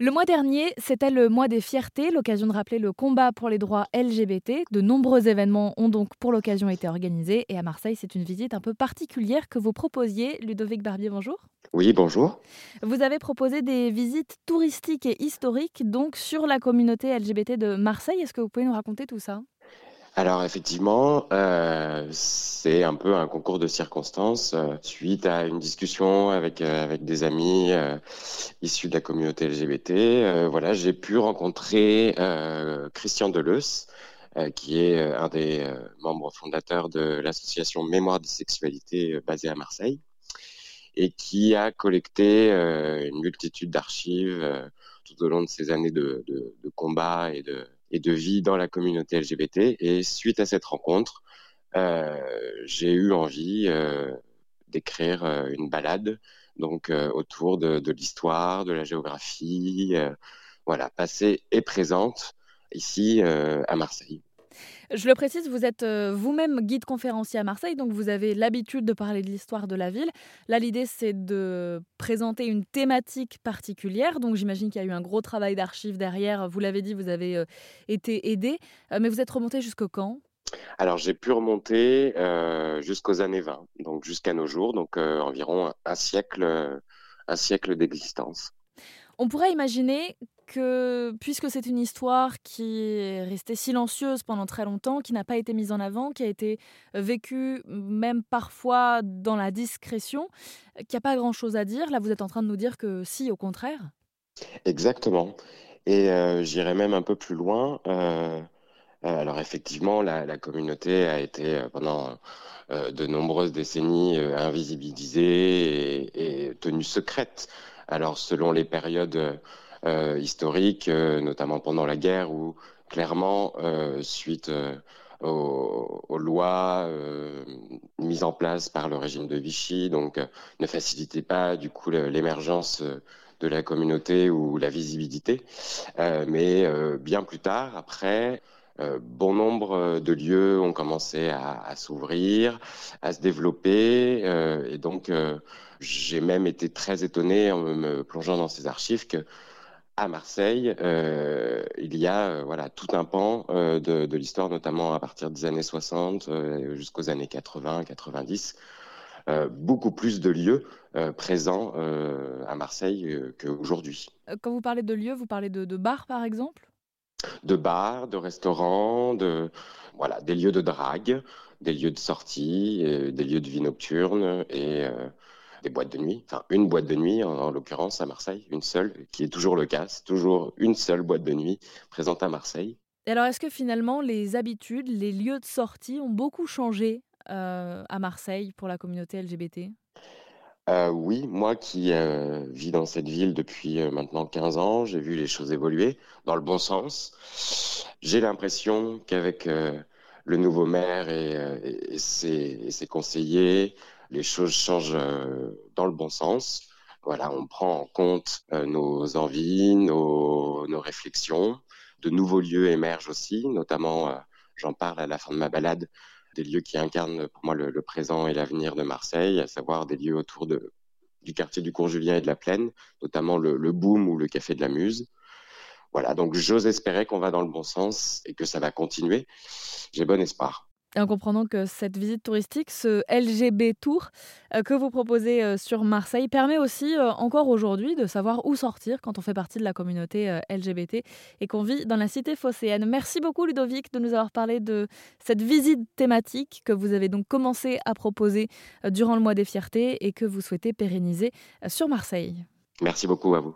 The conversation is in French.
Le mois dernier, c'était le mois des fiertés, l'occasion de rappeler le combat pour les droits LGBT. De nombreux événements ont donc pour l'occasion été organisés et à Marseille, c'est une visite un peu particulière que vous proposiez. Ludovic Barbier, bonjour. Oui, bonjour. Vous avez proposé des visites touristiques et historiques donc sur la communauté LGBT de Marseille. Est-ce que vous pouvez nous raconter tout ça? Alors effectivement, euh, c'est un peu un concours de circonstances euh, suite à une discussion avec euh, avec des amis issus de la communauté LGBT. voilà, j'ai pu rencontrer Christian Deleuze, qui est un des membres fondateurs de l'association Mémoire des sexualités basée à Marseille et qui a collecté une multitude d'archives tout au long de ces années de, de, de combat et de et de vie dans la communauté LGBT. Et suite à cette rencontre, euh, j'ai eu envie euh, d'écrire euh, une balade donc autour de, de l'histoire, de la géographie, voilà, passée et présente ici à Marseille. Je le précise, vous êtes euh, vous-même guide conférencier à Marseille, donc vous avez l'habitude de parler de l'histoire de la ville. Là, l'idée, c'est de présenter une thématique particulière, donc j'imagine qu'il y a eu un gros travail d'archives derrière. Vous l'avez dit, vous avez euh, été aidé, euh, mais vous êtes remonté jusqu'au quand? Alors j'ai pu remonter euh, jusqu'aux années 20, donc jusqu'à nos jours, donc euh, environ un siècle, un siècle d'existence. On pourrait imaginer que, puisque c'est une histoire qui est restée silencieuse pendant très longtemps, qui n'a pas été mise en avant, qui a été vécue même parfois dans la discrétion, qu'il n'y a pas grand-chose à dire, là vous êtes en train de nous dire que si, au contraire Exactement. Et euh, j'irai même un peu plus loin. Euh, euh alors effectivement, la, communauté a été euh, pendant euh, de nombreuses décennies invisibilisée et, tenue secrète. Alors selon les périodes euh, historiques, euh, notamment pendant la guerre, où clairement, euh, suite aux, lois mises en place par le régime de Vichy, donc ne facilitait pas du coup l'émergence de la communauté ou la visibilité. Euh, mais euh, bien plus tard, après, euh, bon nombre de lieux ont commencé à s'ouvrir, à se développer. et donc, j'ai même été très étonné en me plongeant dans ces archives que à Marseille, euh, il y a euh, voilà tout un pan euh, de, de l'histoire, notamment à partir des années 60 euh, jusqu'aux années 80, 90, euh, beaucoup plus de lieux présents à Marseille qu'aujourd'hui. Quand vous parlez de lieux, vous parlez de, de bars par exemple? De bars, de restaurants, de voilà des lieux de drague, des lieux de sortie, des lieux de vie nocturne et des boîtes de nuit, enfin une boîte de nuit en, en l'occurrence à Marseille, une seule, qui est toujours le cas, c'est toujours une seule boîte de nuit présente à Marseille. Et alors est-ce que finalement les habitudes, les lieux de sortie ont beaucoup changé euh, à Marseille pour la communauté LGBT euh, oui, moi qui euh, vis dans cette ville depuis euh, maintenant 15 ans, j'ai vu les choses évoluer dans le bon sens. J'ai l'impression qu'avec le nouveau maire et, euh, et, ses, conseillers, les choses changent euh, dans le bon sens. Voilà, on prend en compte euh, nos envies, nos, réflexions. De nouveaux lieux émergent aussi, notamment, j'en parle à la fin de ma balade, des lieux qui incarnent pour moi le, présent et l'avenir de Marseille, à savoir des lieux autour du quartier du Cours Julien et de la Plaine, notamment le, le Boom ou le Café de la Muse. Voilà, donc j'ose espérer qu'on va dans le bon sens et que ça va continuer. J'ai bon espoir. Et en comprenant que cette visite touristique, ce LGB Tour euh, que vous proposez euh, sur Marseille, permet aussi euh, encore aujourd'hui de savoir où sortir quand on fait partie de la communauté LGBT et qu'on vit dans la cité phocéenne. Merci beaucoup Ludovic de nous avoir parlé de cette visite thématique que vous avez donc commencé à proposer durant le mois des fiertés et que vous souhaitez pérenniser sur Marseille. Merci beaucoup à vous.